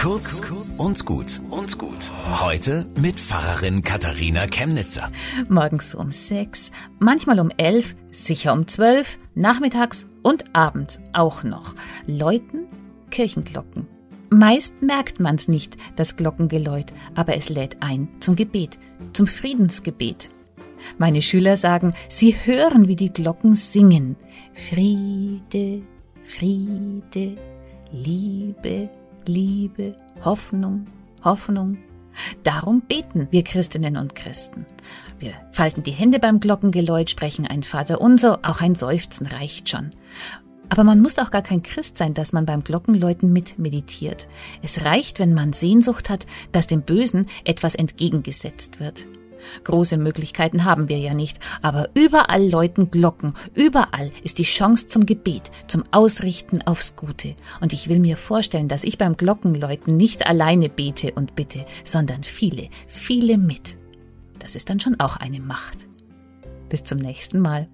Kurz und gut und gut. Heute mit Pfarrerin Katharina Chemnitzer. Morgens um sechs, manchmal um elf, sicher um zwölf, nachmittags und abends auch noch. Läuten Kirchenglocken. Meist merkt man's nicht, das Glockengeläut, aber es lädt ein zum Gebet, zum Friedensgebet. Meine Schüler sagen, sie hören, wie die Glocken singen. Friede, Friede, Liebe, Liebe, Hoffnung, Hoffnung. Darum beten wir Christinnen und Christen. Wir falten die Hände beim Glockengeläut, sprechen ein Vater unser, auch ein Seufzen reicht schon. Aber man muss auch gar kein Christ sein, dass man beim Glockenläuten mit meditiert. Es reicht, wenn man Sehnsucht hat, dass dem Bösen etwas entgegengesetzt wird. Große Möglichkeiten haben wir ja nicht, aber überall läuten Glocken, überall ist die Chance zum Gebet, zum Ausrichten aufs Gute. Und ich will mir vorstellen, dass ich beim Glockenläuten nicht alleine bete und bitte, sondern viele, viele mit. Das ist dann schon auch eine Macht. Bis zum nächsten Mal.